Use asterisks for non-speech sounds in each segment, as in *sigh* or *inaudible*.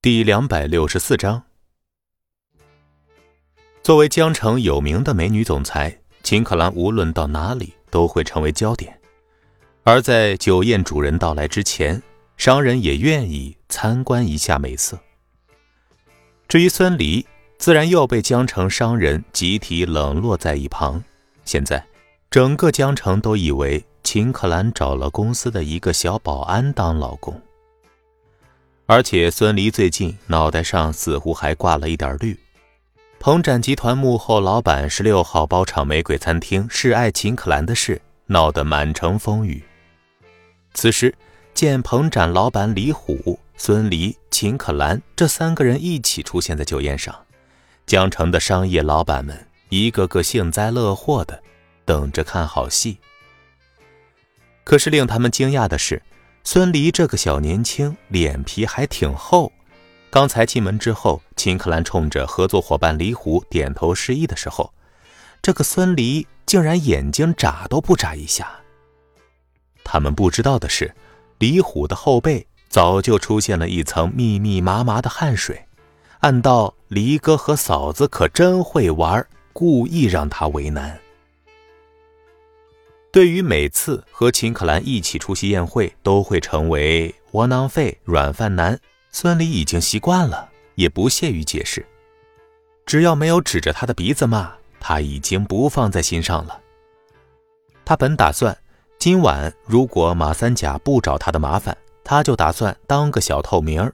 第两百六十四章，作为江城有名的美女总裁，秦可兰无论到哪里都会成为焦点。而在酒宴主人到来之前，商人也愿意参观一下美色。至于孙离，自然又被江城商人集体冷落在一旁。现在，整个江城都以为秦可兰找了公司的一个小保安当老公。而且孙离最近脑袋上似乎还挂了一点绿。鹏展集团幕后老板十六号包场玫瑰餐厅示爱秦可兰的事闹得满城风雨。此时见鹏展老板李虎、孙离、秦可兰这三个人一起出现在酒宴上，江城的商业老板们一个个幸灾乐祸的等着看好戏。可是令他们惊讶的是。孙离这个小年轻脸皮还挺厚，刚才进门之后，秦可兰冲着合作伙伴李虎点头示意的时候，这个孙离竟然眼睛眨都不眨一下。他们不知道的是，李虎的后背早就出现了一层密密麻麻的汗水，暗道离哥和嫂子可真会玩，故意让他为难。对于每次和秦可兰一起出席宴会都会成为窝囊废、软饭男，孙离已经习惯了，也不屑于解释。只要没有指着他的鼻子骂，他已经不放在心上了。他本打算今晚如果马三甲不找他的麻烦，他就打算当个小透明，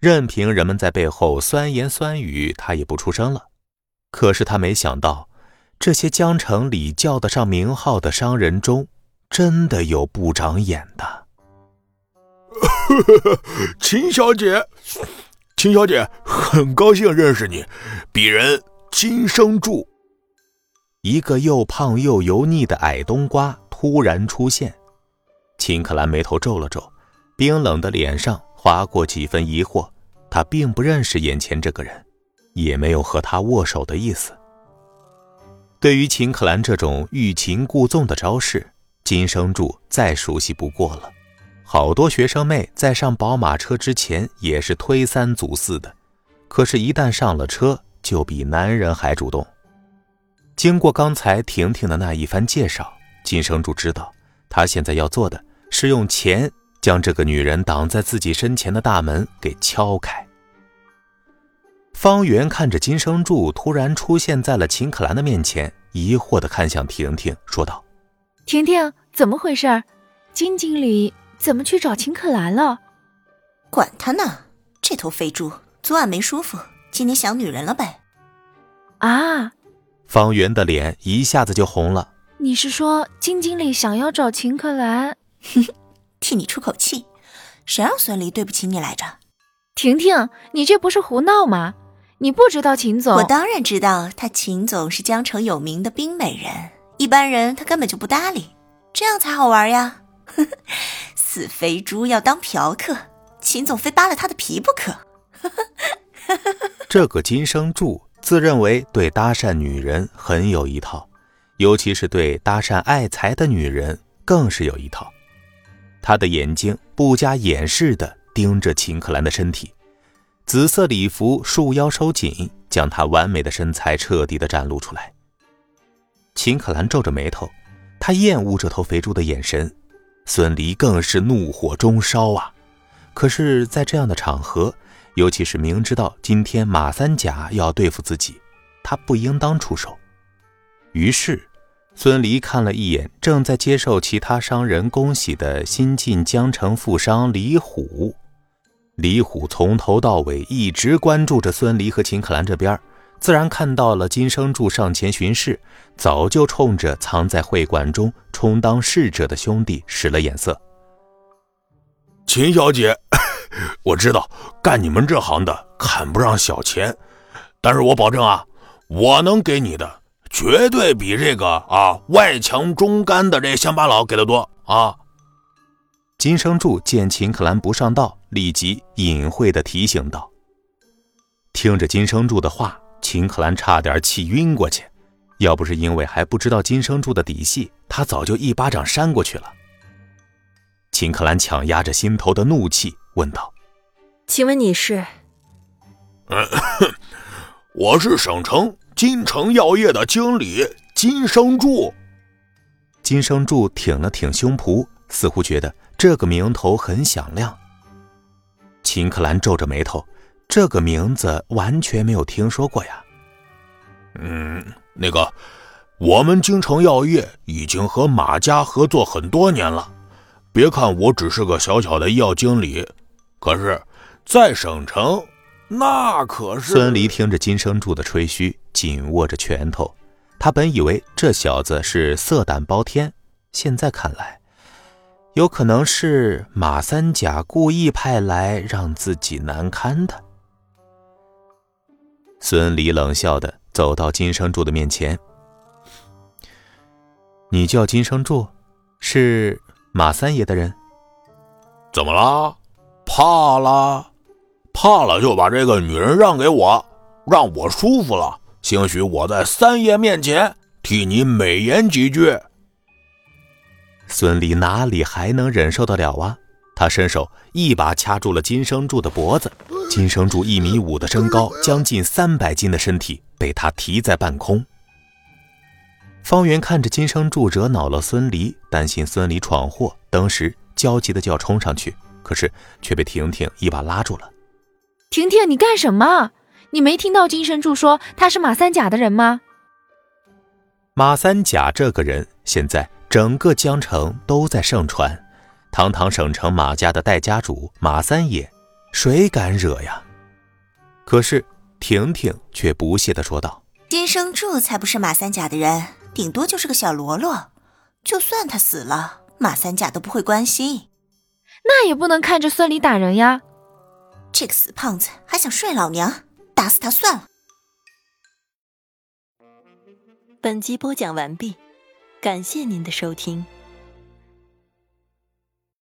任凭人们在背后酸言酸语，他也不出声了。可是他没想到。这些江城里叫得上名号的商人中，真的有不长眼的。*laughs* 秦小姐，秦小姐，很高兴认识你。鄙人金生柱。一个又胖又油腻的矮冬瓜突然出现，秦可兰眉头皱了皱，冰冷的脸上划过几分疑惑。他并不认识眼前这个人，也没有和他握手的意思。对于秦可兰这种欲擒故纵的招式，金生柱再熟悉不过了。好多学生妹在上宝马车之前也是推三阻四的，可是，一旦上了车，就比男人还主动。经过刚才婷婷的那一番介绍，金生柱知道，他现在要做的是用钱将这个女人挡在自己身前的大门给敲开。方圆看着金生柱突然出现在了秦可兰的面前，疑惑的看向婷婷，说道：“婷婷，怎么回事？金经理怎么去找秦可兰了？管他呢，这头肥猪昨晚没舒服，今天想女人了呗。”啊！方圆的脸一下子就红了。你是说金经理想要找秦可兰？*laughs* 替你出口气，谁让孙离对不起你来着？婷婷，你这不是胡闹吗？你不知道秦总？我当然知道，他秦总是江城有名的冰美人，一般人他根本就不搭理，这样才好玩呀！*laughs* 死肥猪要当嫖客，秦总非扒了他的皮不可。*laughs* *laughs* 这个金生柱自认为对搭讪女人很有一套，尤其是对搭讪爱财的女人更是有一套。他的眼睛不加掩饰地盯着秦可兰的身体。紫色礼服束腰收紧，将她完美的身材彻底的展露出来。秦可兰皱着眉头，她厌恶这头肥猪的眼神。孙离更是怒火中烧啊！可是，在这样的场合，尤其是明知道今天马三甲要对付自己，他不应当出手。于是，孙离看了一眼正在接受其他商人恭喜的新晋江城富商李虎。李虎从头到尾一直关注着孙离和秦可兰这边，自然看到了金生柱上前巡视，早就冲着藏在会馆中充当侍者的兄弟使了眼色。秦小姐，*coughs* 我知道干你们这行的看不上小钱，但是我保证啊，我能给你的绝对比这个啊外强中干的这乡巴佬给的多啊！金生柱见秦可兰不上道，立即隐晦的提醒道：“听着金生柱的话，秦可兰差点气晕过去。要不是因为还不知道金生柱的底细，他早就一巴掌扇过去了。”秦可兰强压着心头的怒气问道：“请问你是？嗯，*coughs* 我是省城金城药业的经理金生柱。金生柱挺了挺胸脯，似乎觉得这个名头很响亮。秦克兰皱着眉头，这个名字完全没有听说过呀。嗯，那个，我们京城药业已经和马家合作很多年了。别看我只是个小小的医药经理，可是，在省城，那可是……孙离听着金生柱的吹嘘，紧握着拳头。他本以为这小子是色胆包天，现在看来，有可能是马三甲故意派来让自己难堪的。孙离冷笑的走到金生柱的面前：“你叫金生柱，是马三爷的人？怎么了？怕了？怕了就把这个女人让给我，让我舒服了。”兴许我在三爷面前替你美言几句。孙离哪里还能忍受得了啊？他伸手一把掐住了金生柱的脖子。金生柱一米五的身高，将近三百斤的身体被他提在半空。方圆看着金生柱惹恼了孙离，担心孙离闯祸，当时焦急的就要冲上去，可是却被婷婷一把拉住了。婷婷，你干什么？你没听到金生柱说他是马三甲的人吗？马三甲这个人，现在整个江城都在盛传。堂堂省城马家的代家主马三爷，谁敢惹呀？可是婷婷却不屑地说道：“金生柱才不是马三甲的人，顶多就是个小喽啰。就算他死了，马三甲都不会关心。那也不能看着孙离打人呀！这个死胖子还想睡老娘！”打死他算了。本集播讲完毕，感谢您的收听。